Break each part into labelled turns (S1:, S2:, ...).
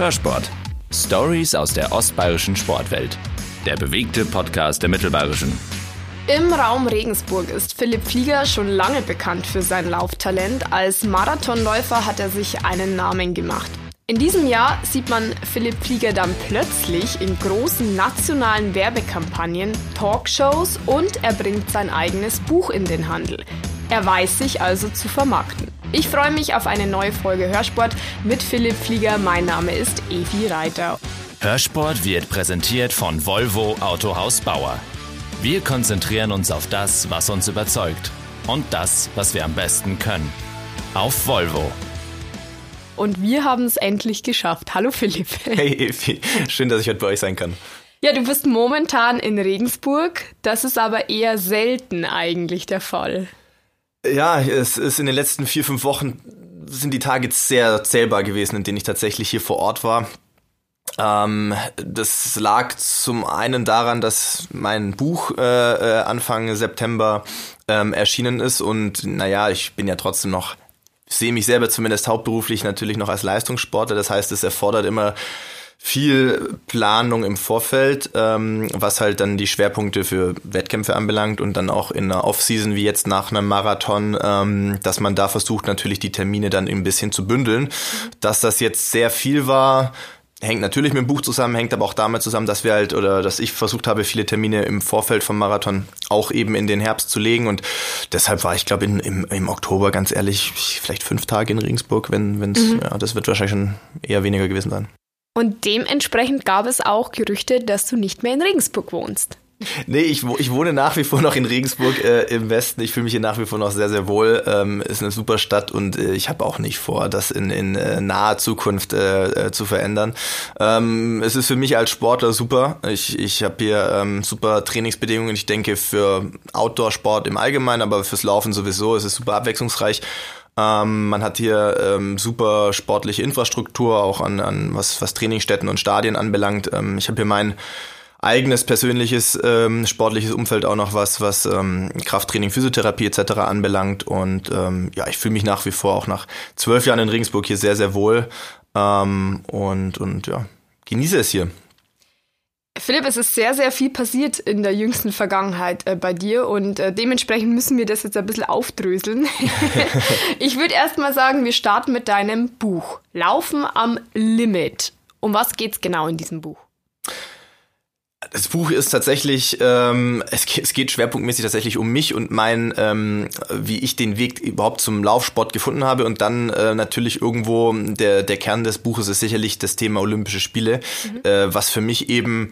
S1: Hörsport. Stories aus der ostbayerischen Sportwelt. Der bewegte Podcast der Mittelbayerischen.
S2: Im Raum Regensburg ist Philipp Flieger schon lange bekannt für sein Lauftalent. Als Marathonläufer hat er sich einen Namen gemacht. In diesem Jahr sieht man Philipp Flieger dann plötzlich in großen nationalen Werbekampagnen, Talkshows und er bringt sein eigenes Buch in den Handel. Er weiß sich also zu vermarkten. Ich freue mich auf eine neue Folge Hörsport mit Philipp Flieger. Mein Name ist Evi Reiter.
S1: Hörsport wird präsentiert von Volvo Autohaus Bauer. Wir konzentrieren uns auf das, was uns überzeugt und das, was wir am besten können. Auf Volvo.
S2: Und wir haben es endlich geschafft. Hallo Philipp.
S3: Hey Evi, schön, dass ich heute bei euch sein kann.
S2: Ja, du bist momentan in Regensburg. Das ist aber eher selten eigentlich der Fall.
S3: Ja, es ist in den letzten vier, fünf Wochen sind die Tage sehr zählbar gewesen, in denen ich tatsächlich hier vor Ort war. Ähm, das lag zum einen daran, dass mein Buch äh, äh Anfang September ähm, erschienen ist und naja, ich bin ja trotzdem noch sehe mich selber zumindest hauptberuflich natürlich noch als Leistungssportler. Das heißt, es erfordert immer viel Planung im Vorfeld, ähm, was halt dann die Schwerpunkte für Wettkämpfe anbelangt und dann auch in einer Offseason wie jetzt nach einem Marathon, ähm, dass man da versucht natürlich die Termine dann ein bisschen zu bündeln. Dass das jetzt sehr viel war, hängt natürlich mit dem Buch zusammen, hängt aber auch damit zusammen, dass wir halt oder dass ich versucht habe, viele Termine im Vorfeld vom Marathon auch eben in den Herbst zu legen und deshalb war ich glaube im, im Oktober ganz ehrlich vielleicht fünf Tage in Regensburg, wenn wenn's mhm. ja das wird wahrscheinlich schon eher weniger gewesen sein.
S2: Und dementsprechend gab es auch Gerüchte, dass du nicht mehr in Regensburg wohnst.
S3: Nee, ich, ich wohne nach wie vor noch in Regensburg äh, im Westen. Ich fühle mich hier nach wie vor noch sehr, sehr wohl. Ähm, ist eine super Stadt und äh, ich habe auch nicht vor, das in, in äh, naher Zukunft äh, äh, zu verändern. Ähm, es ist für mich als Sportler super. Ich, ich habe hier ähm, super Trainingsbedingungen. Ich denke für Outdoor-Sport im Allgemeinen, aber fürs Laufen sowieso. Es ist super abwechslungsreich. Ähm, man hat hier ähm, super sportliche Infrastruktur, auch an, an was, was Trainingsstätten und Stadien anbelangt. Ähm, ich habe hier mein eigenes persönliches ähm, sportliches Umfeld auch noch was, was ähm, Krafttraining, Physiotherapie etc. anbelangt. Und ähm, ja, ich fühle mich nach wie vor auch nach zwölf Jahren in Regensburg hier sehr, sehr wohl. Ähm, und, und ja, genieße es hier.
S2: Philipp, es ist sehr, sehr viel passiert in der jüngsten Vergangenheit äh, bei dir und äh, dementsprechend müssen wir das jetzt ein bisschen aufdröseln. ich würde erstmal sagen, wir starten mit deinem Buch. Laufen am Limit. Um was geht's genau in diesem Buch?
S3: Das Buch ist tatsächlich, ähm, es, es geht schwerpunktmäßig tatsächlich um mich und mein, ähm, wie ich den Weg überhaupt zum Laufsport gefunden habe. Und dann äh, natürlich irgendwo der, der Kern des Buches ist sicherlich das Thema Olympische Spiele, mhm. äh, was für mich eben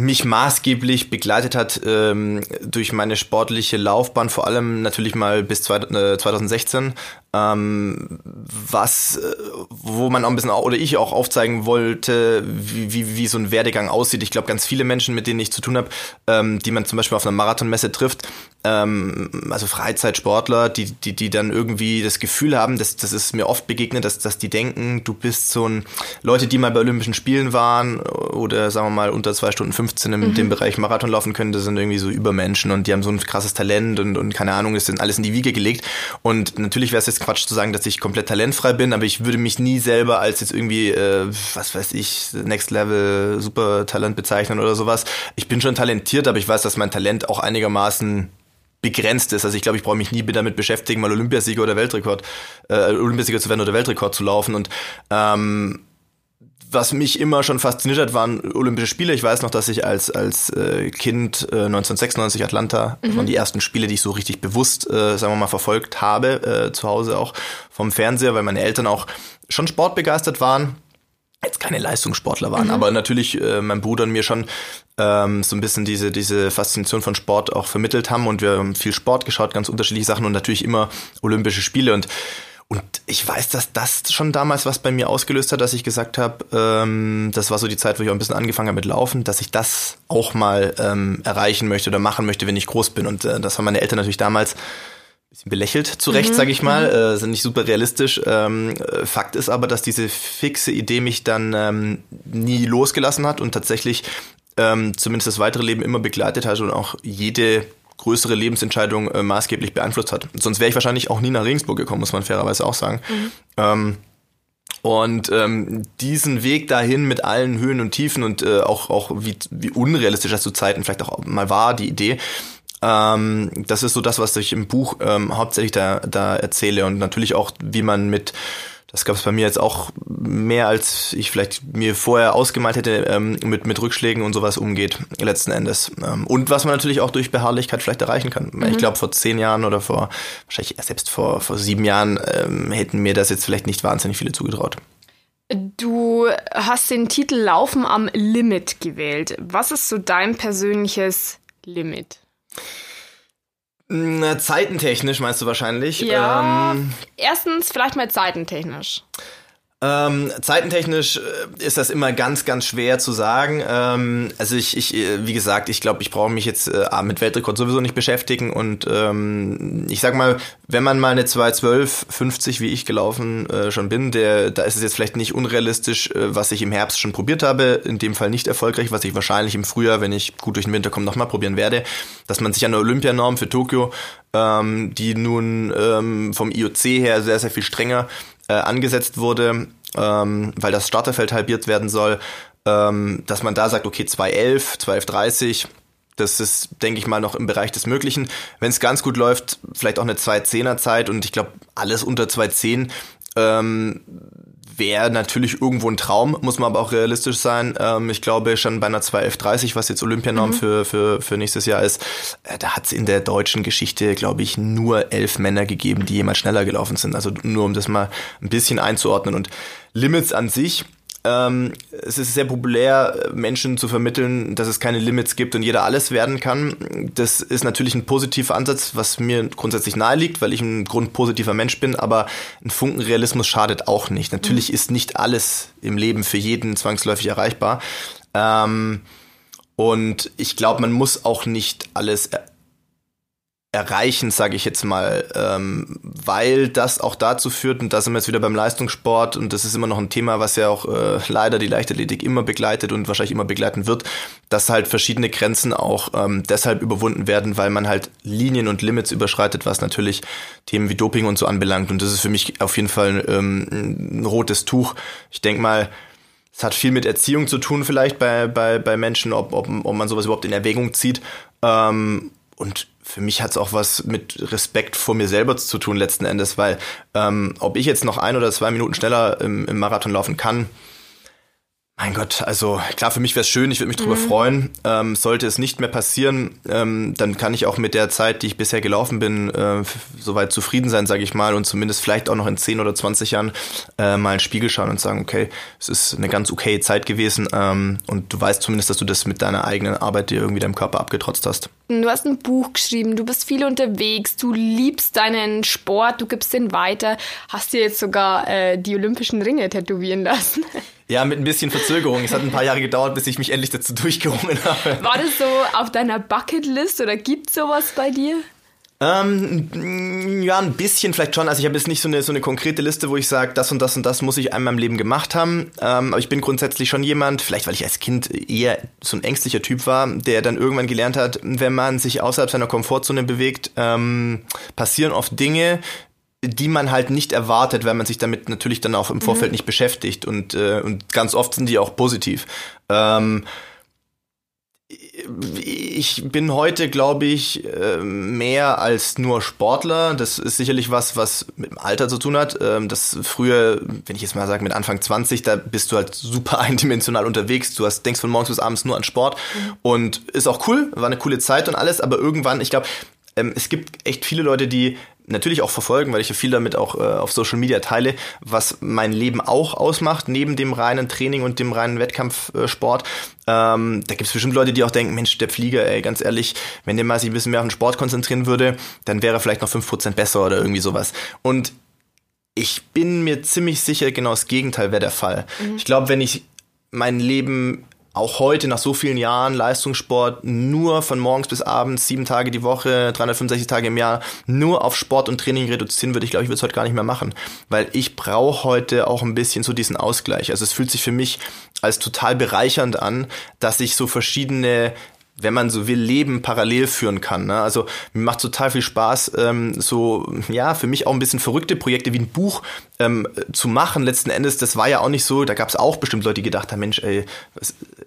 S3: mich maßgeblich begleitet hat ähm, durch meine sportliche Laufbahn, vor allem natürlich mal bis zwei, äh, 2016, ähm, was, äh, wo man auch ein bisschen, oder ich auch aufzeigen wollte, wie, wie, wie so ein Werdegang aussieht. Ich glaube, ganz viele Menschen, mit denen ich zu tun habe, ähm, die man zum Beispiel auf einer Marathonmesse trifft, ähm, also Freizeitsportler, die, die, die dann irgendwie das Gefühl haben, dass das ist mir oft begegnet, dass, dass die denken, du bist so ein, Leute, die mal bei Olympischen Spielen waren oder sagen wir mal unter zwei Stunden 15 in mhm. dem Bereich Marathon laufen können, das sind irgendwie so Übermenschen und die haben so ein krasses Talent und, und keine Ahnung, ist dann alles in die Wiege gelegt. Und natürlich wäre es jetzt Quatsch zu sagen, dass ich komplett talentfrei bin, aber ich würde mich nie selber als jetzt irgendwie, äh, was weiß ich, Next Level Super Talent bezeichnen oder sowas. Ich bin schon talentiert, aber ich weiß, dass mein Talent auch einigermaßen begrenzt ist. Also ich glaube, ich brauche mich nie damit beschäftigen, mal Olympiasieger oder Weltrekord, äh, Olympiasieger zu werden oder Weltrekord zu laufen. Und ähm, was mich immer schon fasziniert hat, waren Olympische Spiele. Ich weiß noch, dass ich als, als äh, Kind äh, 1996 Atlanta, mhm. waren die ersten Spiele, die ich so richtig bewusst, äh, sagen wir mal, verfolgt habe, äh, zu Hause auch vom Fernseher, weil meine Eltern auch schon sportbegeistert waren. Jetzt keine Leistungssportler waren, mhm. aber natürlich äh, mein Bruder und mir schon ähm, so ein bisschen diese, diese Faszination von Sport auch vermittelt haben und wir haben viel Sport geschaut, ganz unterschiedliche Sachen und natürlich immer Olympische Spiele und und ich weiß, dass das schon damals was bei mir ausgelöst hat, dass ich gesagt habe, ähm, das war so die Zeit, wo ich auch ein bisschen angefangen habe mit Laufen, dass ich das auch mal ähm, erreichen möchte oder machen möchte, wenn ich groß bin. Und äh, das haben meine Eltern natürlich damals ein bisschen belächelt, zu Recht, mhm. sage ich mal, mhm. äh, sind nicht super realistisch. Ähm, äh, Fakt ist aber, dass diese fixe Idee mich dann ähm, nie losgelassen hat und tatsächlich ähm, zumindest das weitere Leben immer begleitet hat und auch jede größere Lebensentscheidung äh, maßgeblich beeinflusst hat. Sonst wäre ich wahrscheinlich auch nie nach Regensburg gekommen, muss man fairerweise auch sagen. Mhm. Ähm, Und ähm, diesen Weg dahin mit allen Höhen und Tiefen und äh, auch, auch wie, wie unrealistisch das zu Zeiten vielleicht auch mal war, die Idee, ähm, das ist so das, was ich im Buch ähm, hauptsächlich da, da erzähle und natürlich auch, wie man mit das gab es bei mir jetzt auch mehr, als ich vielleicht mir vorher ausgemalt hätte, ähm, mit, mit Rückschlägen und sowas umgeht, letzten Endes. Ähm, und was man natürlich auch durch Beharrlichkeit vielleicht erreichen kann. Mhm. Ich glaube, vor zehn Jahren oder vor, wahrscheinlich selbst vor, vor sieben Jahren, ähm, hätten mir das jetzt vielleicht nicht wahnsinnig viele zugetraut.
S2: Du hast den Titel Laufen am Limit gewählt. Was ist so dein persönliches Limit?
S3: Na, zeitentechnisch meinst du wahrscheinlich?
S2: Ja. Ähm, erstens vielleicht mal zeitentechnisch.
S3: Ähm, zeitentechnisch äh, ist das immer ganz, ganz schwer zu sagen. Ähm, also ich, ich, äh, wie gesagt, ich glaube, ich brauche mich jetzt äh, mit Weltrekord sowieso nicht beschäftigen und ähm, ich sag mal, wenn man mal eine 212, 50 wie ich gelaufen äh, schon bin, der, da ist es jetzt vielleicht nicht unrealistisch, äh, was ich im Herbst schon probiert habe, in dem Fall nicht erfolgreich, was ich wahrscheinlich im Frühjahr, wenn ich gut durch den Winter komme, nochmal probieren werde, dass man sich an der Olympianorm für Tokio, ähm, die nun ähm, vom IOC her sehr, sehr viel strenger angesetzt wurde, ähm, weil das Starterfeld halbiert werden soll, ähm, dass man da sagt, okay, 211, 1230, das ist, denke ich mal, noch im Bereich des Möglichen. Wenn es ganz gut läuft, vielleicht auch eine 210er Zeit und ich glaube, alles unter 210 ähm, wäre natürlich irgendwo ein Traum, muss man aber auch realistisch sein. Ähm, ich glaube schon bei einer 21130, was jetzt Olympianorm mhm. für, für, für nächstes Jahr ist, äh, da hat es in der deutschen Geschichte, glaube ich, nur elf Männer gegeben, die jemals schneller gelaufen sind. Also nur um das mal ein bisschen einzuordnen. Und Limits an sich, ähm, es ist sehr populär, Menschen zu vermitteln, dass es keine Limits gibt und jeder alles werden kann. Das ist natürlich ein positiver Ansatz, was mir grundsätzlich nahe liegt, weil ich ein grundpositiver Mensch bin, aber ein Funken Realismus schadet auch nicht. Natürlich mhm. ist nicht alles im Leben für jeden zwangsläufig erreichbar. Ähm, und ich glaube, man muss auch nicht alles erreichen, sage ich jetzt mal, ähm, weil das auch dazu führt, und da sind wir jetzt wieder beim Leistungssport, und das ist immer noch ein Thema, was ja auch äh, leider die Leichtathletik immer begleitet und wahrscheinlich immer begleiten wird, dass halt verschiedene Grenzen auch ähm, deshalb überwunden werden, weil man halt Linien und Limits überschreitet, was natürlich Themen wie Doping und so anbelangt. Und das ist für mich auf jeden Fall ähm, ein rotes Tuch. Ich denk mal, es hat viel mit Erziehung zu tun, vielleicht bei, bei, bei Menschen, ob, ob, ob man sowas überhaupt in Erwägung zieht. Ähm, und für mich hat es auch was mit Respekt vor mir selber zu tun letzten Endes, weil ähm, ob ich jetzt noch ein oder zwei Minuten schneller im, im Marathon laufen kann, mein Gott, also klar, für mich wäre es schön, ich würde mich drüber mhm. freuen. Ähm, sollte es nicht mehr passieren, ähm, dann kann ich auch mit der Zeit, die ich bisher gelaufen bin, äh, soweit zufrieden sein, sage ich mal, und zumindest vielleicht auch noch in 10 oder 20 Jahren äh, mal in den Spiegel schauen und sagen, okay, es ist eine ganz okay Zeit gewesen ähm, und du weißt zumindest, dass du das mit deiner eigenen Arbeit dir irgendwie deinem Körper abgetrotzt hast.
S2: Du hast ein Buch geschrieben, du bist viel unterwegs, du liebst deinen Sport, du gibst den weiter, hast dir jetzt sogar äh, die olympischen Ringe tätowieren lassen.
S3: Ja, mit ein bisschen Verzögerung. Es hat ein paar Jahre gedauert, bis ich mich endlich dazu durchgerungen habe.
S2: War das so auf deiner Bucketlist oder gibt sowas bei dir?
S3: Ähm, ja, ein bisschen vielleicht schon. Also ich habe jetzt nicht so eine, so eine konkrete Liste, wo ich sage, das und das und das muss ich einmal im Leben gemacht haben. Ähm, aber ich bin grundsätzlich schon jemand, vielleicht weil ich als Kind eher so ein ängstlicher Typ war, der dann irgendwann gelernt hat, wenn man sich außerhalb seiner Komfortzone bewegt, ähm, passieren oft Dinge, die man halt nicht erwartet, weil man sich damit natürlich dann auch im Vorfeld mhm. nicht beschäftigt und, äh, und ganz oft sind die auch positiv. Ähm, ich bin heute, glaube ich, äh, mehr als nur Sportler. Das ist sicherlich was, was mit dem Alter zu tun hat. Ähm, das früher, wenn ich jetzt mal sage, mit Anfang 20, da bist du halt super eindimensional unterwegs. Du hast, denkst von morgens bis abends nur an Sport mhm. und ist auch cool, war eine coole Zeit und alles, aber irgendwann, ich glaube, ähm, es gibt echt viele Leute, die natürlich auch verfolgen, weil ich ja viel damit auch äh, auf Social Media teile, was mein Leben auch ausmacht, neben dem reinen Training und dem reinen Wettkampfsport. Ähm, da gibt es bestimmt Leute, die auch denken, Mensch, der Flieger, ey, ganz ehrlich, wenn der mal sich ein bisschen mehr auf den Sport konzentrieren würde, dann wäre er vielleicht noch fünf Prozent besser oder irgendwie sowas. Und ich bin mir ziemlich sicher, genau das Gegenteil wäre der Fall. Mhm. Ich glaube, wenn ich mein Leben auch heute nach so vielen Jahren Leistungssport nur von morgens bis abends, sieben Tage die Woche, 365 Tage im Jahr, nur auf Sport und Training reduzieren würde, ich glaube, ich würde es heute gar nicht mehr machen. Weil ich brauche heute auch ein bisschen so diesen Ausgleich. Also es fühlt sich für mich als total bereichernd an, dass ich so verschiedene wenn man so will, Leben parallel führen kann. Ne? Also mir macht total viel Spaß, ähm, so, ja, für mich auch ein bisschen verrückte Projekte wie ein Buch ähm, zu machen. Letzten Endes, das war ja auch nicht so, da gab es auch bestimmt Leute, die gedacht haben, Mensch, ey,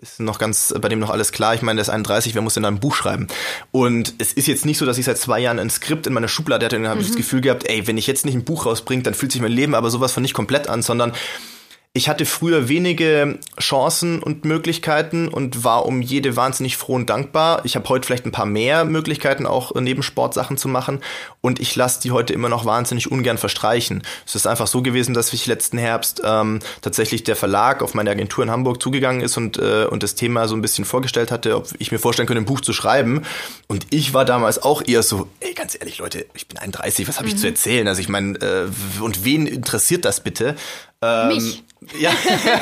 S3: ist noch ganz, bei dem noch alles klar. Ich meine, der ist 31, wer muss denn da ein Buch schreiben? Und es ist jetzt nicht so, dass ich seit zwei Jahren ein Skript in meiner Schublade hatte und dann habe mhm. ich das mhm. Gefühl gehabt, ey, wenn ich jetzt nicht ein Buch rausbringe, dann fühlt sich mein Leben aber sowas von nicht komplett an, sondern ich hatte früher wenige Chancen und Möglichkeiten und war um jede wahnsinnig froh und dankbar. Ich habe heute vielleicht ein paar mehr Möglichkeiten, auch neben Sportsachen zu machen. Und ich lasse die heute immer noch wahnsinnig ungern verstreichen. Es ist einfach so gewesen, dass ich letzten Herbst ähm, tatsächlich der Verlag auf meine Agentur in Hamburg zugegangen ist und, äh, und das Thema so ein bisschen vorgestellt hatte, ob ich mir vorstellen könnte, ein Buch zu schreiben. Und ich war damals auch eher so, ey, ganz ehrlich, Leute, ich bin 31, was habe ich mhm. zu erzählen? Also ich meine, äh, und wen interessiert das bitte?
S2: Ähm, Mich.
S3: Ja,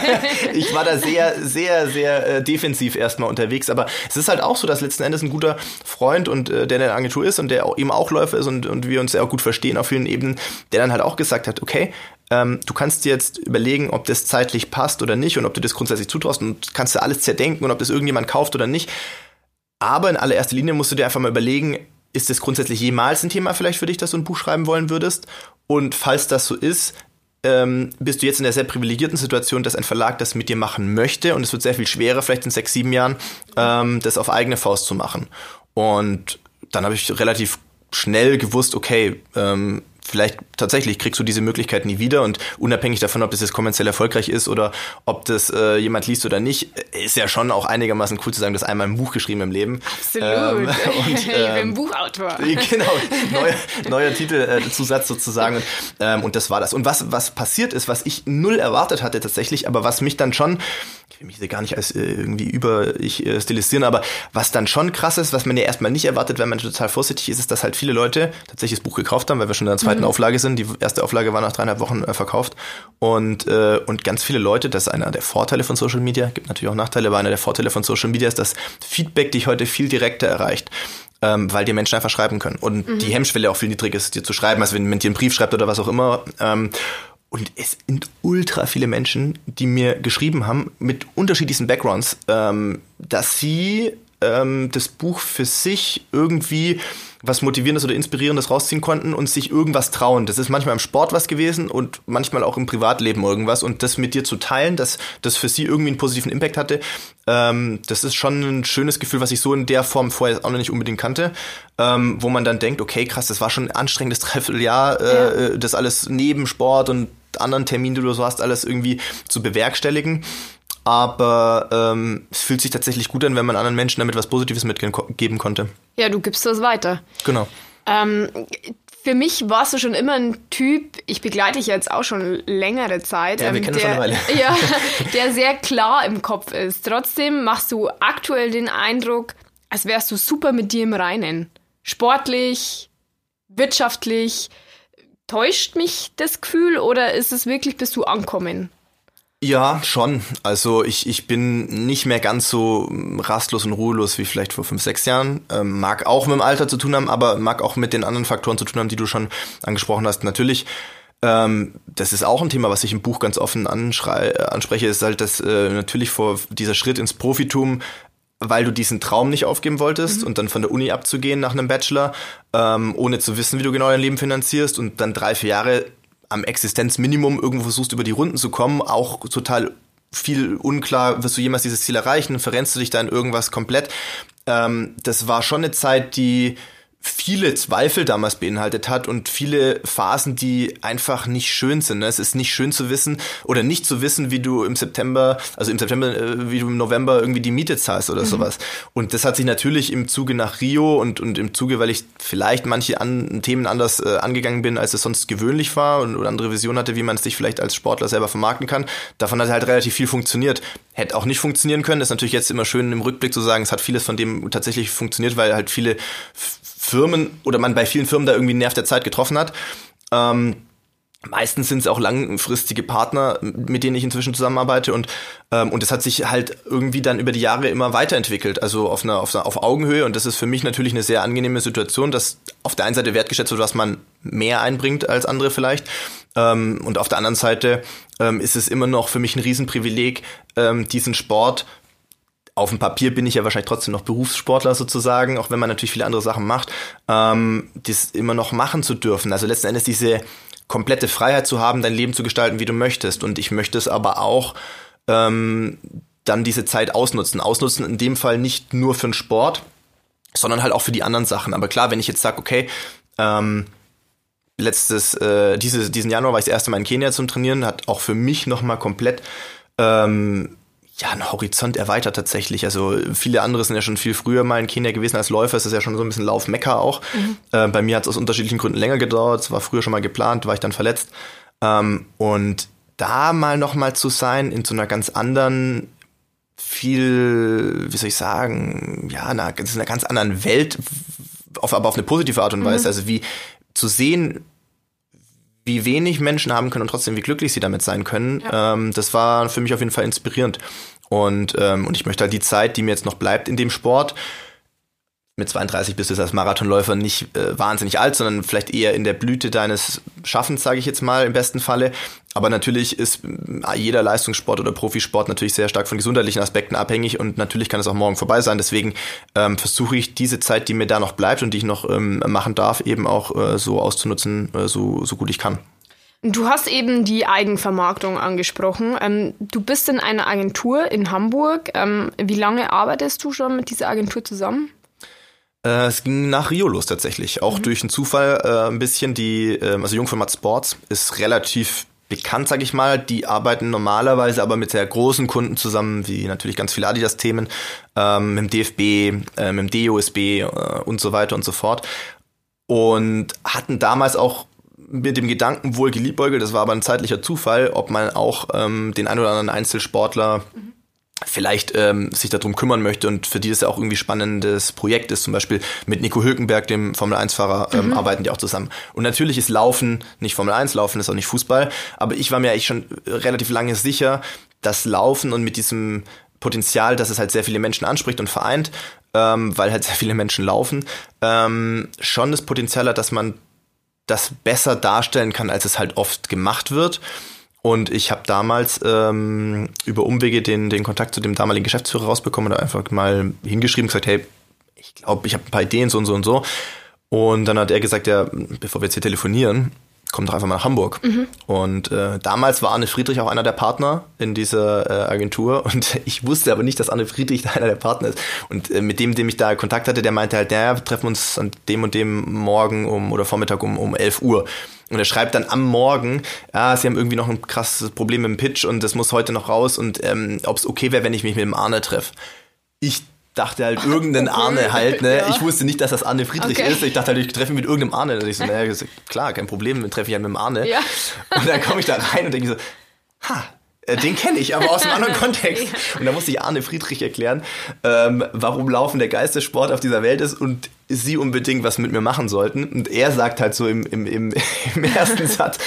S3: ich war da sehr, sehr, sehr äh, defensiv erstmal unterwegs. Aber es ist halt auch so, dass letzten Endes ein guter Freund und äh, der in der Agentur ist und der auch, eben auch Läufer ist und, und wir uns sehr gut verstehen auf vielen Ebenen, der dann halt auch gesagt hat, okay, ähm, du kannst dir jetzt überlegen, ob das zeitlich passt oder nicht und ob du das grundsätzlich zutraust und kannst dir alles zerdenken und ob das irgendjemand kauft oder nicht. Aber in allererster Linie musst du dir einfach mal überlegen, ist das grundsätzlich jemals ein Thema vielleicht für dich, dass du ein Buch schreiben wollen würdest? Und falls das so ist, ähm, bist du jetzt in der sehr privilegierten Situation, dass ein Verlag das mit dir machen möchte und es wird sehr viel schwerer, vielleicht in sechs, sieben Jahren, ähm, das auf eigene Faust zu machen. Und dann habe ich relativ schnell gewusst, okay, ähm, vielleicht tatsächlich kriegst du diese Möglichkeit nie wieder und unabhängig davon, ob das jetzt kommerziell erfolgreich ist oder ob das äh, jemand liest oder nicht, ist ja schon auch einigermaßen cool zu sagen, dass einmal ein Buch geschrieben im Leben.
S2: Absolut. Ähm, und, ähm, ich bin Buchautor.
S3: Genau, neuer, neuer Titelzusatz äh, sozusagen. Und, ähm, und das war das. Und was, was passiert ist, was ich null erwartet hatte tatsächlich, aber was mich dann schon will mich gar nicht als äh, irgendwie über ich äh, stilisieren, aber was dann schon krass ist, was man ja erstmal nicht erwartet, wenn man total vorsichtig ist, ist, dass halt viele Leute tatsächlich das Buch gekauft haben, weil wir schon in der zweiten. Auflage sind. Die erste Auflage war nach dreieinhalb Wochen äh, verkauft und äh, und ganz viele Leute, das ist einer der Vorteile von Social Media, gibt natürlich auch Nachteile, aber einer der Vorteile von Social Media ist, dass Feedback dich heute viel direkter erreicht ähm, weil die Menschen einfach schreiben können und mhm. die Hemmschwelle auch viel niedrig ist, dir zu schreiben, also wenn man dir einen Brief schreibt oder was auch immer. Ähm, und es sind ultra viele Menschen, die mir geschrieben haben, mit unterschiedlichsten Backgrounds, ähm, dass sie ähm, das Buch für sich irgendwie was Motivierendes oder Inspirierendes rausziehen konnten und sich irgendwas trauen. Das ist manchmal im Sport was gewesen und manchmal auch im Privatleben irgendwas. Und das mit dir zu teilen, dass das für sie irgendwie einen positiven Impact hatte, ähm, das ist schon ein schönes Gefühl, was ich so in der Form vorher auch noch nicht unbedingt kannte. Ähm, wo man dann denkt, okay, krass, das war schon ein anstrengendes Dreivierteljahr, äh, ja. Das alles neben Sport und anderen Terminen, die du so hast, alles irgendwie zu bewerkstelligen. Aber ähm, es fühlt sich tatsächlich gut an, wenn man anderen Menschen damit was Positives mitgeben konnte.
S2: Ja, du gibst das weiter.
S3: Genau.
S2: Ähm, für mich warst du schon immer ein Typ, ich begleite dich jetzt auch schon längere Zeit.
S3: Ja, wir ähm, kennen der, schon eine Weile.
S2: Ja, der sehr klar im Kopf ist. Trotzdem machst du aktuell den Eindruck, als wärst du super mit dir im Reinen. Sportlich, wirtschaftlich, Täuscht mich das Gefühl oder ist es wirklich, bist du ankommen?
S3: Ja, schon. Also ich, ich bin nicht mehr ganz so rastlos und ruhelos wie vielleicht vor fünf, sechs Jahren. Ähm, mag auch mit dem Alter zu tun haben, aber mag auch mit den anderen Faktoren zu tun haben, die du schon angesprochen hast. Natürlich, ähm, das ist auch ein Thema, was ich im Buch ganz offen äh, anspreche, ist halt, dass äh, natürlich vor dieser Schritt ins Profitum weil du diesen Traum nicht aufgeben wolltest mhm. und dann von der Uni abzugehen nach einem Bachelor, ähm, ohne zu wissen, wie du genau dein Leben finanzierst und dann drei, vier Jahre am Existenzminimum irgendwo versuchst, über die Runden zu kommen, auch total viel unklar, wirst du jemals dieses Ziel erreichen, verrennst du dich da in irgendwas komplett. Ähm, das war schon eine Zeit, die viele Zweifel damals beinhaltet hat und viele Phasen, die einfach nicht schön sind. Ne? Es ist nicht schön zu wissen oder nicht zu wissen, wie du im September, also im September, äh, wie du im November irgendwie die Miete zahlst oder mhm. sowas. Und das hat sich natürlich im Zuge nach Rio und, und im Zuge, weil ich vielleicht manche an, Themen anders äh, angegangen bin, als es sonst gewöhnlich war und oder andere Vision hatte, wie man es sich vielleicht als Sportler selber vermarkten kann. Davon hat halt relativ viel funktioniert. Hätte auch nicht funktionieren können. Ist natürlich jetzt immer schön im Rückblick zu sagen, es hat vieles von dem tatsächlich funktioniert, weil halt viele Firmen oder man bei vielen Firmen da irgendwie einen Nerv der Zeit getroffen hat. Ähm, Meistens sind es auch langfristige Partner, mit denen ich inzwischen zusammenarbeite und ähm, und es hat sich halt irgendwie dann über die Jahre immer weiterentwickelt, also auf einer, auf einer auf Augenhöhe und das ist für mich natürlich eine sehr angenehme Situation, dass auf der einen Seite wertgeschätzt wird, was man mehr einbringt als andere vielleicht ähm, und auf der anderen Seite ähm, ist es immer noch für mich ein Riesenprivileg, ähm, diesen Sport auf dem Papier bin ich ja wahrscheinlich trotzdem noch Berufssportler sozusagen, auch wenn man natürlich viele andere Sachen macht, ähm, das immer noch machen zu dürfen. Also letzten Endes diese komplette Freiheit zu haben, dein Leben zu gestalten, wie du möchtest. Und ich möchte es aber auch ähm, dann diese Zeit ausnutzen. Ausnutzen in dem Fall nicht nur für den Sport, sondern halt auch für die anderen Sachen. Aber klar, wenn ich jetzt sage, okay, ähm, letztes, äh, diese, diesen Januar war ich das erste Mal in Kenia zum Trainieren, hat auch für mich nochmal komplett ähm, ja, ein Horizont erweitert tatsächlich. Also viele andere sind ja schon viel früher mal in Kenia gewesen als Läufer. Es ist ja schon so ein bisschen Laufmecker auch. Mhm. Äh, bei mir hat es aus unterschiedlichen Gründen länger gedauert. Es war früher schon mal geplant, war ich dann verletzt. Ähm, und da mal nochmal zu sein in so einer ganz anderen, viel, wie soll ich sagen, ja, einer, in einer ganz anderen Welt, auf, aber auf eine positive Art und Weise. Mhm. Also wie zu sehen, wie wenig Menschen haben können und trotzdem wie glücklich sie damit sein können, ja. ähm, das war für mich auf jeden Fall inspirierend. Und, ähm, und ich möchte halt die Zeit, die mir jetzt noch bleibt in dem Sport, mit 32 bist du als Marathonläufer nicht äh, wahnsinnig alt, sondern vielleicht eher in der Blüte deines Schaffens, sage ich jetzt mal im besten Falle. Aber natürlich ist äh, jeder Leistungssport oder Profisport natürlich sehr stark von gesundheitlichen Aspekten abhängig und natürlich kann es auch morgen vorbei sein. Deswegen ähm, versuche ich diese Zeit, die mir da noch bleibt und die ich noch ähm, machen darf, eben auch äh, so auszunutzen, äh, so, so gut ich kann.
S2: Du hast eben die Eigenvermarktung angesprochen. Ähm, du bist in einer Agentur in Hamburg. Ähm, wie lange arbeitest du schon mit dieser Agentur zusammen?
S3: Äh, es ging nach Rio los tatsächlich. Auch mhm. durch einen Zufall äh, ein bisschen. Die, äh, also Jungformat Sports ist relativ bekannt, sag ich mal. Die arbeiten normalerweise aber mit sehr großen Kunden zusammen, wie natürlich ganz viele Adidas-Themen, ähm, mit dem DFB, äh, mit dem DOSB äh, und so weiter und so fort. Und hatten damals auch mit dem Gedanken wohl geliebäugelt, das war aber ein zeitlicher Zufall, ob man auch ähm, den ein oder anderen Einzelsportler mhm vielleicht ähm, sich darum kümmern möchte und für die das ja auch irgendwie spannendes Projekt ist. Zum Beispiel mit Nico Hülkenberg, dem Formel-1-Fahrer, ähm, mhm. arbeiten die auch zusammen. Und natürlich ist Laufen nicht Formel 1, Laufen ist auch nicht Fußball, aber ich war mir eigentlich schon relativ lange sicher, dass Laufen und mit diesem Potenzial, dass es halt sehr viele Menschen anspricht und vereint, ähm, weil halt sehr viele Menschen laufen, ähm, schon das Potenzial hat, dass man das besser darstellen kann, als es halt oft gemacht wird. Und ich habe damals ähm, über Umwege den, den Kontakt zu dem damaligen Geschäftsführer rausbekommen und einfach mal hingeschrieben gesagt, hey, ich glaube, ich habe ein paar Ideen, so und so und so. Und dann hat er gesagt, ja, bevor wir jetzt hier telefonieren, komm doch einfach mal nach Hamburg. Mhm. Und äh, damals war Anne Friedrich auch einer der Partner in dieser äh, Agentur und ich wusste aber nicht, dass Anne Friedrich da einer der Partner ist. Und äh, mit dem, dem ich da Kontakt hatte, der meinte halt, naja, wir treffen uns an dem und dem Morgen um oder Vormittag um, um 11 Uhr. Und er schreibt dann am Morgen, ja, sie haben irgendwie noch ein krasses Problem mit dem Pitch und das muss heute noch raus und ähm, ob es okay wäre, wenn ich mich mit dem Arne treffe. Ich dachte halt irgendeinen okay. Arne halt, ne? Ja. Ich wusste nicht, dass das Arne Friedrich okay. ist. Ich dachte halt, ich treffe mich mit irgendeinem Arne. Und ich so, naja, klar, kein Problem, dann treffe ich halt mit dem Arne. Ja. Und dann komme ich da rein und denke so, ha, äh, den kenne ich, aber aus einem anderen Kontext. Und da musste ich Arne Friedrich erklären, ähm, warum Laufen der geilste Sport auf dieser Welt ist und sie unbedingt was mit mir machen sollten. Und er sagt halt so im, im, im, im ersten Satz,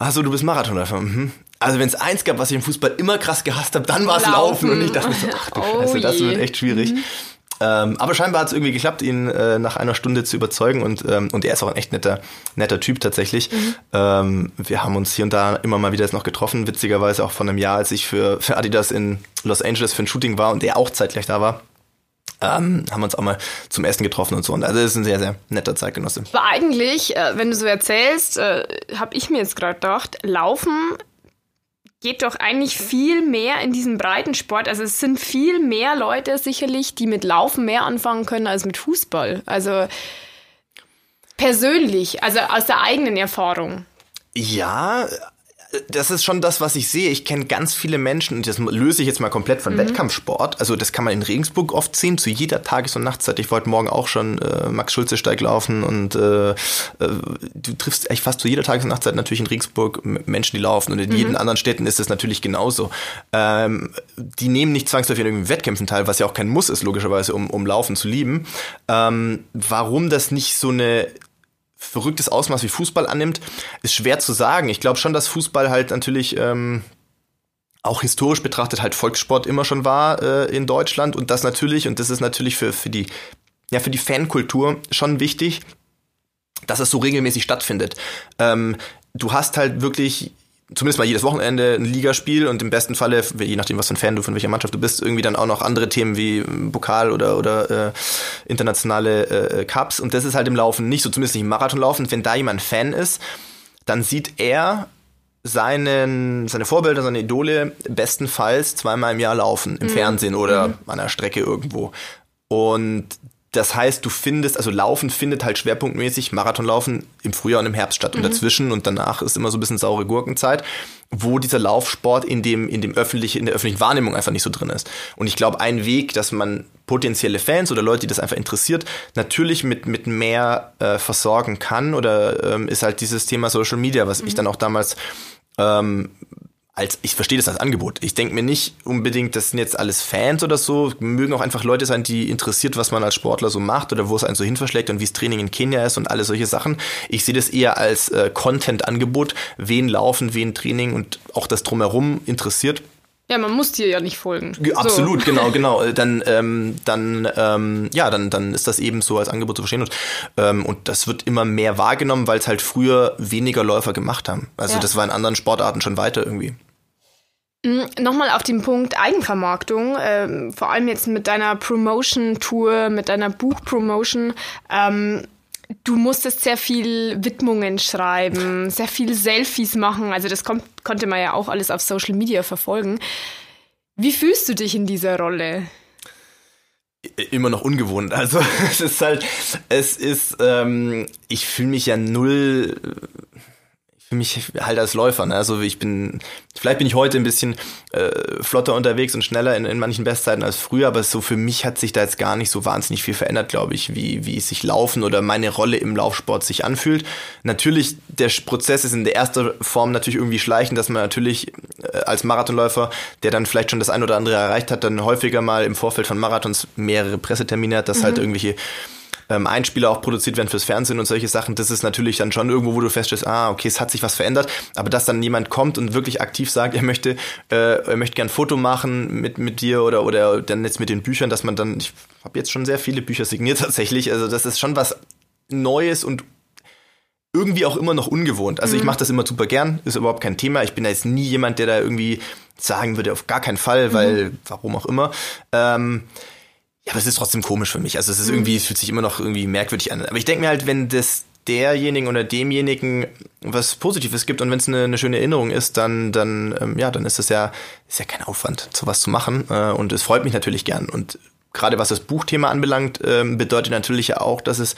S3: Achso, du bist Marathonläufer. Mhm. Also wenn es eins gab, was ich im Fußball immer krass gehasst habe, dann war es Laufen. Und ich dachte so, ach du oh Scheiße, das wird echt schwierig. Mhm. Ähm, aber scheinbar hat es irgendwie geklappt, ihn äh, nach einer Stunde zu überzeugen und, ähm, und er ist auch ein echt netter, netter Typ tatsächlich. Mhm. Ähm, wir haben uns hier und da immer mal wieder jetzt noch getroffen, witzigerweise auch von einem Jahr, als ich für, für Adidas in Los Angeles für ein Shooting war und er auch zeitgleich da war. Ähm, haben wir uns auch mal zum Essen getroffen und so. Und also es ist ein sehr, sehr netter Zeitgenosse.
S2: Aber eigentlich, äh, wenn du so erzählst, äh, habe ich mir jetzt gerade gedacht, Laufen geht doch eigentlich viel mehr in diesen breiten Sport. Also es sind viel mehr Leute sicherlich, die mit Laufen mehr anfangen können als mit Fußball. Also persönlich, also aus der eigenen Erfahrung.
S3: Ja, das ist schon das, was ich sehe. Ich kenne ganz viele Menschen, und das löse ich jetzt mal komplett von mhm. Wettkampfsport. Also das kann man in Regensburg oft sehen, zu jeder Tages- und Nachtzeit. Ich wollte morgen auch schon äh, Max-Schulze-Steig laufen und äh, äh, du triffst echt fast zu jeder Tages- und Nachtzeit natürlich in Regensburg Menschen, die laufen. Und in mhm. jeden anderen Städten ist es natürlich genauso. Ähm, die nehmen nicht zwangsläufig in irgendwelchen Wettkämpfen teil, was ja auch kein Muss ist, logischerweise, um, um Laufen zu lieben. Ähm, warum das nicht so eine verrücktes Ausmaß wie Fußball annimmt, ist schwer zu sagen. Ich glaube schon, dass Fußball halt natürlich ähm, auch historisch betrachtet halt Volkssport immer schon war äh, in Deutschland und das natürlich, und das ist natürlich für, für die, ja, für die Fankultur schon wichtig, dass es so regelmäßig stattfindet. Ähm, du hast halt wirklich zumindest mal jedes Wochenende ein Ligaspiel und im besten Falle, je nachdem, was für ein Fan du von welcher Mannschaft du bist, irgendwie dann auch noch andere Themen wie Pokal oder, oder äh, internationale äh, Cups. Und das ist halt im Laufen nicht so, zumindest nicht im Marathonlaufen. Wenn da jemand Fan ist, dann sieht er seinen, seine Vorbilder, seine Idole bestenfalls zweimal im Jahr laufen, im mhm. Fernsehen oder mhm. an der Strecke irgendwo. Und das heißt, du findest, also Laufen findet halt schwerpunktmäßig Marathonlaufen im Frühjahr und im Herbst statt. Und mhm. dazwischen und danach ist immer so ein bisschen saure Gurkenzeit, wo dieser Laufsport in dem, in dem öffentlichen, in der öffentlichen Wahrnehmung einfach nicht so drin ist. Und ich glaube, ein Weg, dass man potenzielle Fans oder Leute, die das einfach interessiert, natürlich mit, mit mehr äh, versorgen kann oder ähm, ist halt dieses Thema Social Media, was mhm. ich dann auch damals ähm, als, ich verstehe das als Angebot. Ich denke mir nicht unbedingt, das sind jetzt alles Fans oder so, mögen auch einfach Leute sein, die interessiert, was man als Sportler so macht oder wo es einen so hinverschlägt und wie es Training in Kenia ist und alle solche Sachen. Ich sehe das eher als äh, Content-Angebot, wen laufen, wen Training und auch das drumherum interessiert.
S2: Ja, man muss dir ja nicht folgen.
S3: Absolut, so. genau, genau. Äh, dann, ähm, dann, ähm, ja, dann, dann ist das eben so als Angebot zu verstehen und, ähm, und das wird immer mehr wahrgenommen, weil es halt früher weniger Läufer gemacht haben. Also ja. das war in anderen Sportarten schon weiter irgendwie.
S2: Mm, nochmal auf den Punkt Eigenvermarktung, ähm, vor allem jetzt mit deiner Promotion-Tour, mit deiner Buchpromotion. Ähm, du musstest sehr viel Widmungen schreiben, sehr viel Selfies machen. Also das kommt, konnte man ja auch alles auf Social Media verfolgen. Wie fühlst du dich in dieser Rolle?
S3: Immer noch ungewohnt. Also es ist halt, es ist, ähm, ich fühle mich ja null für mich halt als Läufer. Ne? Also ich bin, vielleicht bin ich heute ein bisschen äh, flotter unterwegs und schneller in, in manchen Bestzeiten als früher, aber so für mich hat sich da jetzt gar nicht so wahnsinnig viel verändert, glaube ich, wie, wie es sich Laufen oder meine Rolle im Laufsport sich anfühlt. Natürlich, der Prozess ist in der ersten Form natürlich irgendwie schleichend, dass man natürlich äh, als Marathonläufer, der dann vielleicht schon das ein oder andere erreicht hat, dann häufiger mal im Vorfeld von Marathons mehrere Pressetermine hat, dass halt mhm. halt irgendwelche ähm, Einspieler auch produziert werden fürs Fernsehen und solche Sachen, das ist natürlich dann schon irgendwo, wo du feststellst, ah, okay, es hat sich was verändert, aber dass dann jemand kommt und wirklich aktiv sagt, er möchte, äh, er möchte gern ein Foto machen mit, mit dir oder, oder dann jetzt mit den Büchern, dass man dann, ich habe jetzt schon sehr viele Bücher signiert tatsächlich, also das ist schon was Neues und irgendwie auch immer noch ungewohnt. Also mhm. ich mache das immer super gern, ist überhaupt kein Thema. Ich bin da jetzt nie jemand, der da irgendwie sagen würde, auf gar keinen Fall, weil mhm. warum auch immer. Ähm, ja, aber es ist trotzdem komisch für mich. Also es ist irgendwie, es fühlt sich immer noch irgendwie merkwürdig an. Aber ich denke mir halt, wenn das derjenigen oder demjenigen was Positives gibt und wenn es eine, eine, schöne Erinnerung ist, dann, dann, ähm, ja, dann ist das ja, ist ja kein Aufwand, sowas zu machen. Äh, und es freut mich natürlich gern. Und gerade was das Buchthema anbelangt, ähm, bedeutet natürlich ja auch, dass es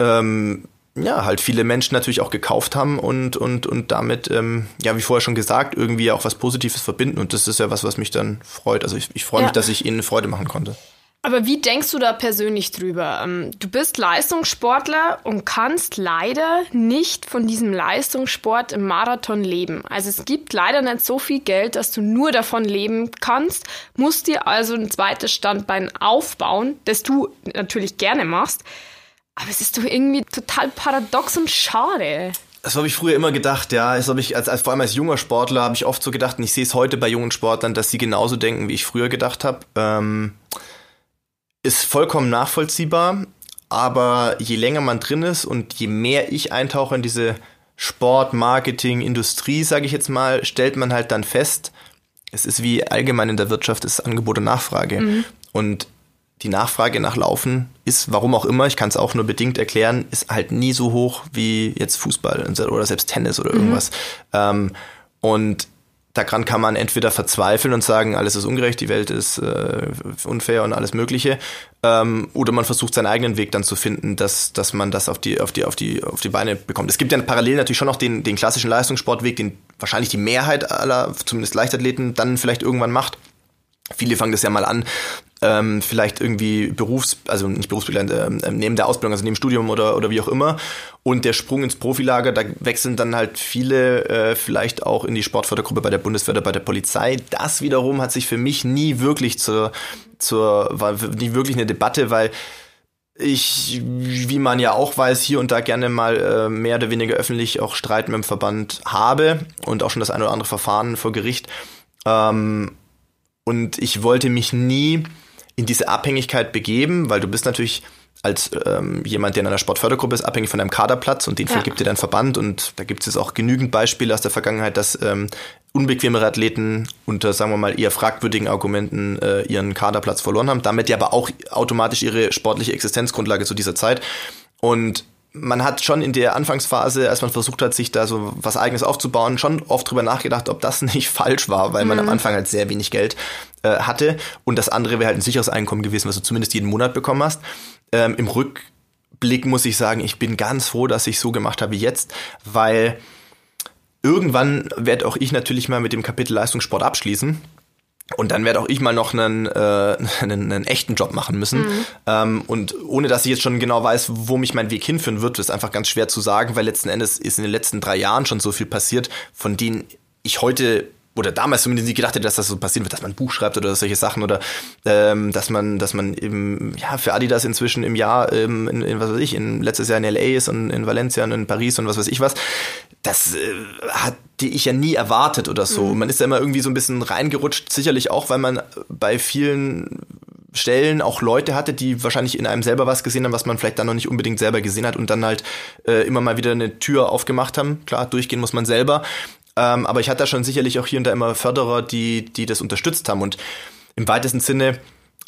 S3: ähm, ja, halt viele Menschen natürlich auch gekauft haben und, und, und damit, ähm, ja, wie vorher schon gesagt, irgendwie auch was Positives verbinden. Und das ist ja was, was mich dann freut. Also ich, ich freue ja. mich, dass ich ihnen Freude machen konnte.
S2: Aber wie denkst du da persönlich drüber? Ähm, du bist Leistungssportler und kannst leider nicht von diesem Leistungssport im Marathon leben. Also es gibt leider nicht so viel Geld, dass du nur davon leben kannst, musst dir also ein zweites Standbein aufbauen, das du natürlich gerne machst. Aber es ist doch irgendwie total paradox und schade.
S3: Das habe ich früher immer gedacht, ja. Das habe ich als, als vor allem als junger Sportler habe ich oft so gedacht, und ich sehe es heute bei jungen Sportlern, dass sie genauso denken, wie ich früher gedacht habe. Ähm ist vollkommen nachvollziehbar, aber je länger man drin ist und je mehr ich eintauche in diese Sport, Marketing, Industrie, sage ich jetzt mal, stellt man halt dann fest, es ist wie allgemein in der Wirtschaft, ist Angebot und Nachfrage. Mhm. Und die Nachfrage nach Laufen ist, warum auch immer, ich kann es auch nur bedingt erklären, ist halt nie so hoch wie jetzt Fußball oder selbst Tennis oder mhm. irgendwas. Mhm. Ähm, und daran kann man entweder verzweifeln und sagen, alles ist ungerecht, die Welt ist äh, unfair und alles Mögliche, ähm, oder man versucht seinen eigenen Weg dann zu finden, dass, dass man das auf die, auf die, auf die, auf die Beine bekommt. Es gibt ja parallel natürlich schon noch den, den klassischen Leistungssportweg, den wahrscheinlich die Mehrheit aller, zumindest Leichtathleten, dann vielleicht irgendwann macht. Viele fangen das ja mal an, ähm, vielleicht irgendwie Berufs-, also nicht berufsbegleitend, äh, neben der Ausbildung, also neben Studium oder, oder wie auch immer. Und der Sprung ins Profilager, da wechseln dann halt viele äh, vielleicht auch in die Sportfördergruppe bei der Bundeswehr oder bei der Polizei. Das wiederum hat sich für mich nie wirklich zur, zur, war nie wirklich eine Debatte, weil ich, wie man ja auch weiß, hier und da gerne mal äh, mehr oder weniger öffentlich auch Streit mit dem Verband habe und auch schon das ein oder andere Verfahren vor Gericht. Ähm, und ich wollte mich nie in diese Abhängigkeit begeben, weil du bist natürlich als ähm, jemand, der in einer Sportfördergruppe ist, abhängig von einem Kaderplatz und den ja. vergibt dir dein Verband. Und da gibt es auch genügend Beispiele aus der Vergangenheit, dass ähm, unbequemere Athleten unter, sagen wir mal, eher fragwürdigen Argumenten äh, ihren Kaderplatz verloren haben, damit ja aber auch automatisch ihre sportliche Existenzgrundlage zu dieser Zeit. Und man hat schon in der Anfangsphase, als man versucht hat, sich da so was eigenes aufzubauen, schon oft drüber nachgedacht, ob das nicht falsch war, weil man mhm. am Anfang halt sehr wenig Geld äh, hatte und das andere wäre halt ein sicheres Einkommen gewesen, was du zumindest jeden Monat bekommen hast. Ähm, Im Rückblick muss ich sagen, ich bin ganz froh, dass ich so gemacht habe wie jetzt, weil irgendwann werde auch ich natürlich mal mit dem Kapitel Leistungssport abschließen. Und dann werde auch ich mal noch einen, äh, einen, einen echten Job machen müssen. Mhm. Ähm, und ohne dass ich jetzt schon genau weiß, wo mich mein Weg hinführen wird, ist einfach ganz schwer zu sagen, weil letzten Endes ist in den letzten drei Jahren schon so viel passiert, von denen ich heute oder damals zumindest nicht gedacht hätte, dass das so passieren wird, dass man ein Buch schreibt oder solche Sachen oder ähm, dass man, dass man eben, ja, für Adidas inzwischen im Jahr, ähm, in, in was weiß ich, in letztes Jahr in LA ist und in Valencia und in Paris und was weiß ich was. Das äh, hatte ich ja nie erwartet oder so. Mhm. Man ist ja immer irgendwie so ein bisschen reingerutscht, sicherlich auch, weil man bei vielen Stellen auch Leute hatte, die wahrscheinlich in einem selber was gesehen haben, was man vielleicht dann noch nicht unbedingt selber gesehen hat und dann halt äh, immer mal wieder eine Tür aufgemacht haben. Klar, durchgehen muss man selber, ähm, aber ich hatte da schon sicherlich auch hier und da immer Förderer, die, die das unterstützt haben. Und im weitesten Sinne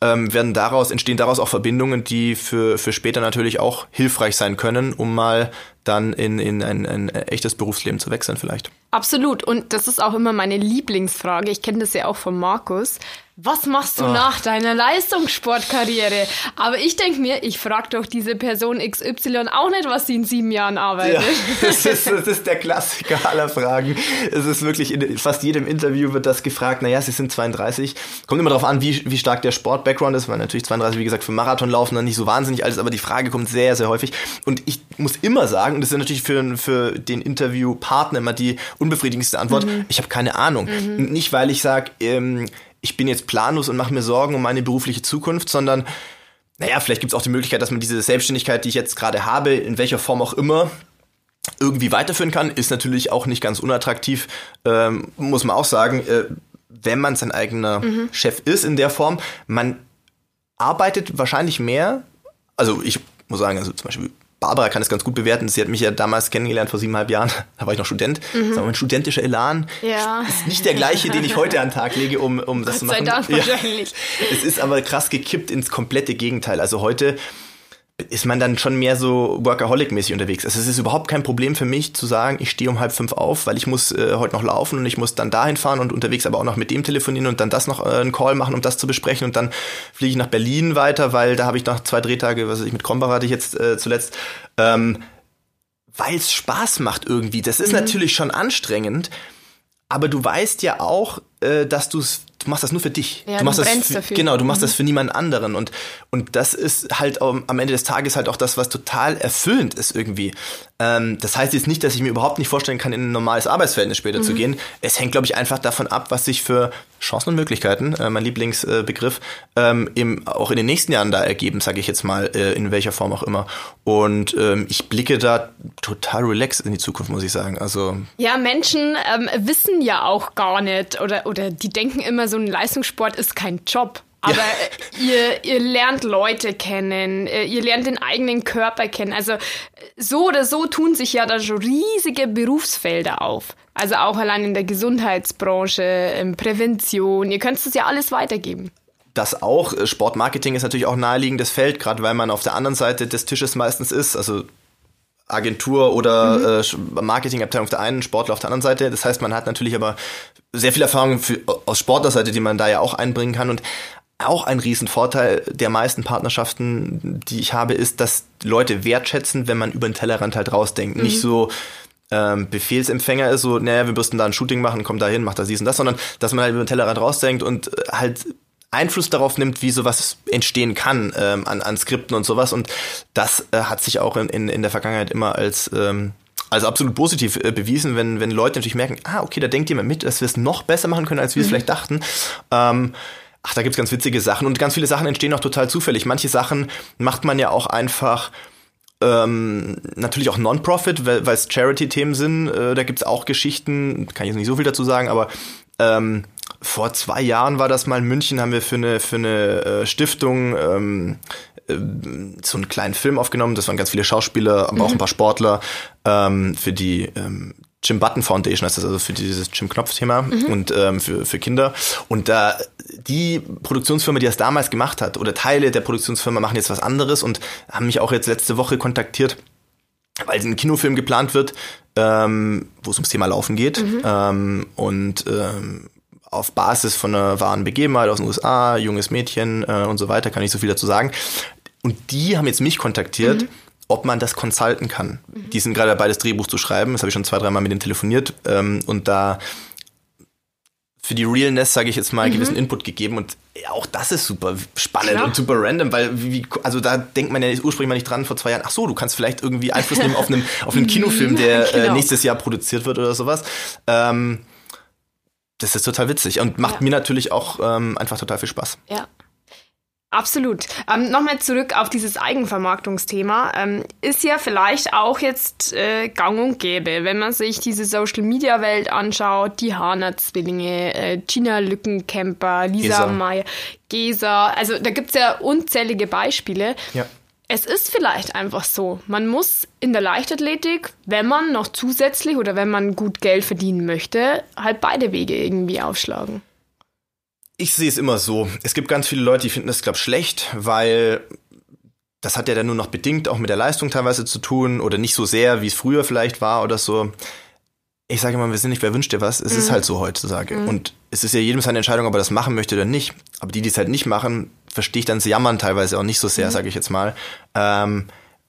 S3: ähm, werden daraus, entstehen daraus auch Verbindungen, die für, für später natürlich auch hilfreich sein können, um mal dann in, in ein, ein echtes Berufsleben zu wechseln vielleicht.
S2: Absolut. Und das ist auch immer meine Lieblingsfrage. Ich kenne das ja auch von Markus was machst du oh. nach deiner Leistungssportkarriere? Aber ich denke mir, ich frage doch diese Person XY auch nicht, was sie in sieben Jahren arbeitet. Ja,
S3: das, ist, das ist der Klassiker aller Fragen. Es ist wirklich, in fast jedem Interview wird das gefragt, naja, sie sind 32. Kommt immer darauf an, wie, wie stark der Sport-Background ist, weil natürlich 32, wie gesagt, für Marathonlaufen dann nicht so wahnsinnig alles, aber die Frage kommt sehr, sehr häufig. Und ich muss immer sagen, und das ist natürlich für, für den Interviewpartner immer die unbefriedigendste Antwort, mhm. ich habe keine Ahnung. Mhm. Nicht, weil ich sage, ähm, ich bin jetzt planlos und mache mir Sorgen um meine berufliche Zukunft, sondern naja, vielleicht gibt es auch die Möglichkeit, dass man diese Selbstständigkeit, die ich jetzt gerade habe, in welcher Form auch immer, irgendwie weiterführen kann, ist natürlich auch nicht ganz unattraktiv, ähm, muss man auch sagen, äh, wenn man sein eigener mhm. Chef ist in der Form. Man arbeitet wahrscheinlich mehr, also ich muss sagen, also zum Beispiel Barbara kann es ganz gut bewerten. Sie hat mich ja damals kennengelernt vor siebeneinhalb Jahren. Da war ich noch Student. Mhm. Das war mein studentischer Elan. Ja. Ist nicht der gleiche, den ich heute an den Tag lege, um, um das Gott zu machen. Sei Dank ja. wahrscheinlich. Es ist aber krass gekippt ins komplette Gegenteil. Also heute ist man dann schon mehr so Workaholic-mäßig unterwegs. Also es ist überhaupt kein Problem für mich zu sagen, ich stehe um halb fünf auf, weil ich muss äh, heute noch laufen und ich muss dann dahin fahren und unterwegs aber auch noch mit dem telefonieren und dann das noch äh, einen Call machen, um das zu besprechen und dann fliege ich nach Berlin weiter, weil da habe ich noch zwei Drehtage, was weiß ich, mit Krombacher hatte ich jetzt äh, zuletzt, ähm, weil es Spaß macht irgendwie. Das ist mhm. natürlich schon anstrengend, aber du weißt ja auch, äh, dass du es du machst das nur für dich.
S2: Ja,
S3: du machst
S2: du
S3: das für,
S2: dafür.
S3: genau, du machst mhm. das für niemand anderen und und das ist halt am Ende des Tages halt auch das, was total erfüllend ist irgendwie. Ähm, das heißt jetzt nicht, dass ich mir überhaupt nicht vorstellen kann, in ein normales Arbeitsverhältnis später mhm. zu gehen. Es hängt, glaube ich, einfach davon ab, was sich für Chancen und Möglichkeiten, äh, mein Lieblingsbegriff, äh, ähm, auch in den nächsten Jahren da ergeben, sage ich jetzt mal, äh, in welcher Form auch immer. Und ähm, ich blicke da total relaxed in die Zukunft, muss ich sagen. Also
S2: ja, Menschen ähm, wissen ja auch gar nicht oder oder die denken immer, so ein Leistungssport ist kein Job. Aber ja. ihr, ihr lernt Leute kennen, äh, ihr lernt den eigenen Körper kennen. Also so oder so tun sich ja da schon riesige Berufsfelder auf. Also auch allein in der Gesundheitsbranche, in Prävention. Ihr könnt es ja alles weitergeben.
S3: Das auch. Sportmarketing ist natürlich auch ein naheliegendes Feld, gerade weil man auf der anderen Seite des Tisches meistens ist. Also Agentur oder mhm. äh, Marketingabteilung auf der einen, Sportler auf der anderen Seite. Das heißt, man hat natürlich aber sehr viel Erfahrung für, aus Sportlerseite, die man da ja auch einbringen kann. Und auch ein Riesenvorteil der meisten Partnerschaften, die ich habe, ist, dass Leute wertschätzen, wenn man über den Tellerrand halt rausdenkt. Mhm. Nicht so ähm, Befehlsempfänger ist, so, naja, wir müssten da ein Shooting machen, kommt da hin, macht da dies und das, sondern dass man halt über den Tellerrand rausdenkt und äh, halt Einfluss darauf nimmt, wie sowas entstehen kann ähm, an, an Skripten und sowas. Und das äh, hat sich auch in, in, in der Vergangenheit immer als ähm, also absolut positiv äh, bewiesen, wenn, wenn Leute natürlich merken, ah, okay, da denkt jemand mit, dass wir es noch besser machen können, als wir es mhm. vielleicht dachten. Ähm, ach, da gibt's ganz witzige Sachen und ganz viele Sachen entstehen auch total zufällig. Manche Sachen macht man ja auch einfach ähm, natürlich auch Non-Profit, weil es Charity-Themen sind. Äh, da gibt's auch Geschichten, kann ich jetzt nicht so viel dazu sagen, aber ähm, vor zwei Jahren war das mal in München, haben wir für eine, für eine äh, Stiftung ähm, äh, so einen kleinen Film aufgenommen. Das waren ganz viele Schauspieler, aber mhm. auch ein paar Sportler ähm, für die ähm, Jim Button Foundation heißt das, also für dieses Jim Knopf-Thema mhm. und ähm, für, für Kinder. Und da die Produktionsfirma, die das damals gemacht hat, oder Teile der Produktionsfirma machen jetzt was anderes und haben mich auch jetzt letzte Woche kontaktiert, weil ein Kinofilm geplant wird, ähm, wo es ums Thema Laufen geht. Mhm. Ähm, und ähm, auf Basis von einer wahren Begebenheit aus den USA, junges Mädchen äh, und so weiter, kann ich so viel dazu sagen. Und die haben jetzt mich kontaktiert. Mhm ob man das consulten kann. Mhm. Die sind gerade dabei, das Drehbuch zu schreiben. Das habe ich schon zwei, dreimal mit denen telefoniert ähm, und da für die Realness, sage ich jetzt mal, mhm. gewissen Input gegeben und ja, auch das ist super spannend Klar. und super random, weil wie, also da denkt man ja ursprünglich mal nicht dran vor zwei Jahren, ach so, du kannst vielleicht irgendwie Einfluss nehmen auf einen, auf einen Kinofilm, der äh, genau. äh, nächstes Jahr produziert wird oder sowas. Ähm, das ist total witzig und macht ja. mir natürlich auch ähm, einfach total viel Spaß.
S2: Ja. Absolut. Ähm, Nochmal zurück auf dieses Eigenvermarktungsthema. Ähm, ist ja vielleicht auch jetzt äh, gang und gäbe, wenn man sich diese Social-Media-Welt anschaut, die Hana-Zwillinge, äh, Gina Lückenkämper, Lisa Meyer, Gesa. Also da gibt's ja unzählige Beispiele. Ja. Es ist vielleicht einfach so. Man muss in der Leichtathletik, wenn man noch zusätzlich oder wenn man gut Geld verdienen möchte, halt beide Wege irgendwie aufschlagen.
S3: Ich sehe es immer so. Es gibt ganz viele Leute, die finden das, glaube ich, schlecht, weil das hat ja dann nur noch bedingt auch mit der Leistung teilweise zu tun oder nicht so sehr, wie es früher vielleicht war oder so. Ich sage immer, wir sind nicht, wer wünscht dir was? Es mhm. ist halt so heutzutage. Mhm. Und es ist ja jedem seine Entscheidung, ob er das machen möchte oder nicht. Aber die, die es halt nicht machen, verstehe ich dann sie jammern teilweise auch nicht so sehr, mhm. sage ich jetzt mal. Ähm,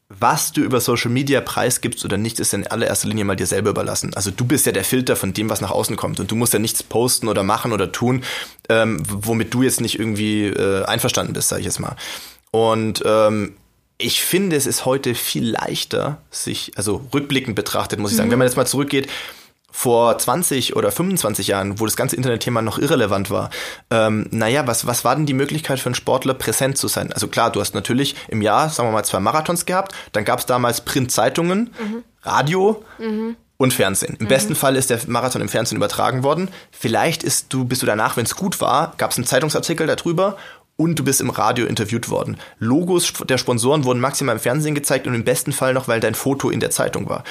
S3: was du über Social Media preisgibst oder nicht, ist in allererster Linie mal dir selber überlassen. Also du bist ja der Filter von dem, was nach außen kommt und du musst ja nichts posten oder machen oder tun, ähm, womit du jetzt nicht irgendwie äh, einverstanden bist, sage ich jetzt mal. Und ähm, ich finde, es ist heute viel leichter, sich, also rückblickend betrachtet, muss ich sagen, mhm. wenn man jetzt mal zurückgeht, vor 20 oder 25 Jahren, wo das ganze Internetthema noch irrelevant war, ähm, naja, was, was war denn die Möglichkeit für einen Sportler, präsent zu sein? Also klar, du hast natürlich im Jahr, sagen wir mal, zwei Marathons gehabt, dann gab es damals Printzeitungen, mhm. Radio mhm. und Fernsehen. Im mhm. besten Fall ist der Marathon im Fernsehen übertragen worden. Vielleicht ist du, bist du danach, wenn es gut war, gab es einen Zeitungsartikel darüber und du bist im Radio interviewt worden. Logos der Sponsoren wurden maximal im Fernsehen gezeigt und im besten Fall noch, weil dein Foto in der Zeitung war.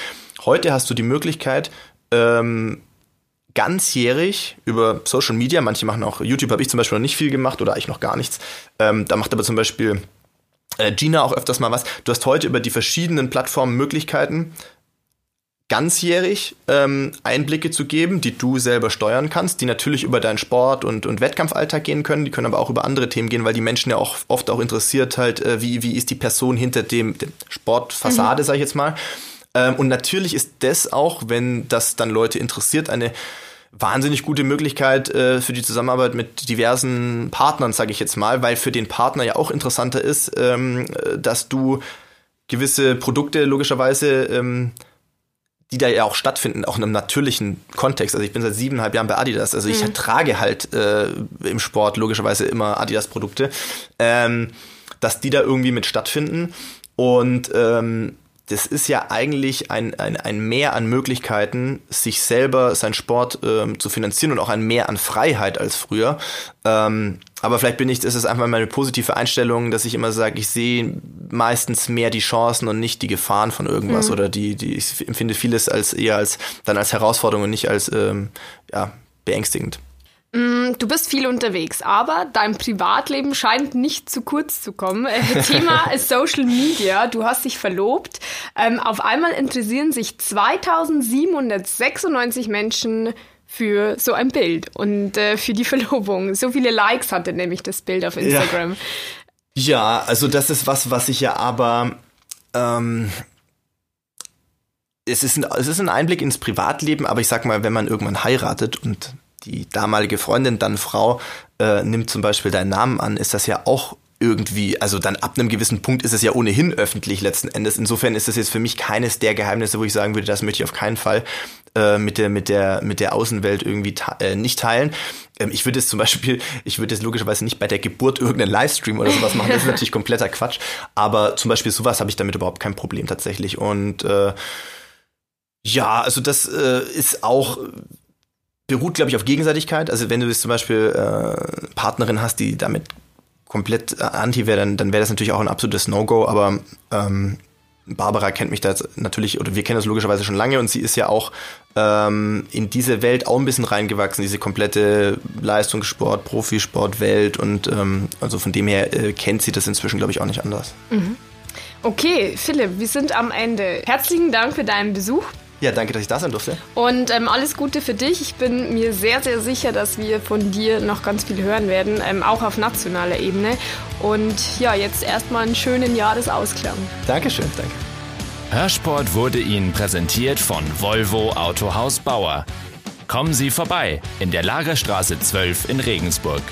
S3: Heute hast du die Möglichkeit, ähm, ganzjährig über Social Media, manche machen auch YouTube, habe ich zum Beispiel noch nicht viel gemacht oder eigentlich noch gar nichts. Ähm, da macht aber zum Beispiel äh, Gina auch öfters mal was. Du hast heute über die verschiedenen Plattformen Möglichkeiten, ganzjährig ähm, Einblicke zu geben, die du selber steuern kannst, die natürlich über deinen Sport und, und Wettkampfalltag gehen können, die können aber auch über andere Themen gehen, weil die Menschen ja auch oft auch interessiert halt, äh, wie, wie ist die Person hinter dem, dem Sportfassade, mhm. sag ich jetzt mal. Ähm, und natürlich ist das auch, wenn das dann Leute interessiert, eine wahnsinnig gute Möglichkeit äh, für die Zusammenarbeit mit diversen Partnern, sage ich jetzt mal, weil für den Partner ja auch interessanter ist, ähm, dass du gewisse Produkte logischerweise ähm, die da ja auch stattfinden, auch in einem natürlichen Kontext. Also ich bin seit siebeneinhalb Jahren bei Adidas. Also ich mhm. trage halt äh, im Sport logischerweise immer Adidas-Produkte, ähm, dass die da irgendwie mit stattfinden. Und ähm, das ist ja eigentlich ein, ein, ein Mehr an Möglichkeiten, sich selber seinen Sport ähm, zu finanzieren und auch ein Mehr an Freiheit als früher. Ähm, aber vielleicht bin ich, ist es einfach meine positive Einstellung, dass ich immer sage, ich sehe meistens mehr die Chancen und nicht die Gefahren von irgendwas mhm. oder die, die, ich empfinde vieles als eher als dann als Herausforderung und nicht als ähm, ja, beängstigend.
S2: Mm, du bist viel unterwegs, aber dein Privatleben scheint nicht zu kurz zu kommen. Äh, Thema ist Social Media. Du hast dich verlobt. Ähm, auf einmal interessieren sich 2796 Menschen für so ein Bild und äh, für die Verlobung. So viele Likes hatte nämlich das Bild auf Instagram.
S3: Ja, ja also das ist was, was ich ja aber ähm, es ist, ein, es ist ein Einblick ins Privatleben, aber ich sag mal, wenn man irgendwann heiratet und die damalige Freundin, dann Frau, äh, nimmt zum Beispiel deinen Namen an, ist das ja auch irgendwie, also dann ab einem gewissen Punkt ist es ja ohnehin öffentlich letzten Endes. Insofern ist das jetzt für mich keines der Geheimnisse, wo ich sagen würde, das möchte ich auf keinen Fall äh, mit der mit der mit der Außenwelt irgendwie äh, nicht teilen. Ähm, ich würde es zum Beispiel, ich würde jetzt logischerweise nicht bei der Geburt irgendeinen Livestream oder sowas machen. Das ist natürlich kompletter Quatsch. Aber zum Beispiel sowas habe ich damit überhaupt kein Problem tatsächlich. Und äh, ja, also das äh, ist auch beruht, glaube ich, auf Gegenseitigkeit. Also wenn du jetzt zum Beispiel äh, Partnerin hast, die damit komplett äh, anti wäre, dann, dann wäre das natürlich auch ein absolutes No-Go. Aber ähm, Barbara kennt mich da natürlich, oder wir kennen das logischerweise schon lange und sie ist ja auch ähm, in diese Welt auch ein bisschen reingewachsen, diese komplette Leistungssport, Profisport-Welt und ähm, also von dem her äh, kennt sie das inzwischen, glaube ich, auch nicht anders.
S2: Mhm. Okay, Philipp, wir sind am Ende. Herzlichen Dank für deinen Besuch.
S3: Ja, danke, dass ich da sein durfte.
S2: Und ähm, alles Gute für dich. Ich bin mir sehr, sehr sicher, dass wir von dir noch ganz viel hören werden, ähm, auch auf nationaler Ebene. Und ja, jetzt erstmal einen schönen Jahresausklang.
S3: Dankeschön, danke.
S1: Hörsport wurde Ihnen präsentiert von Volvo Autohaus Bauer. Kommen Sie vorbei in der Lagerstraße 12 in Regensburg.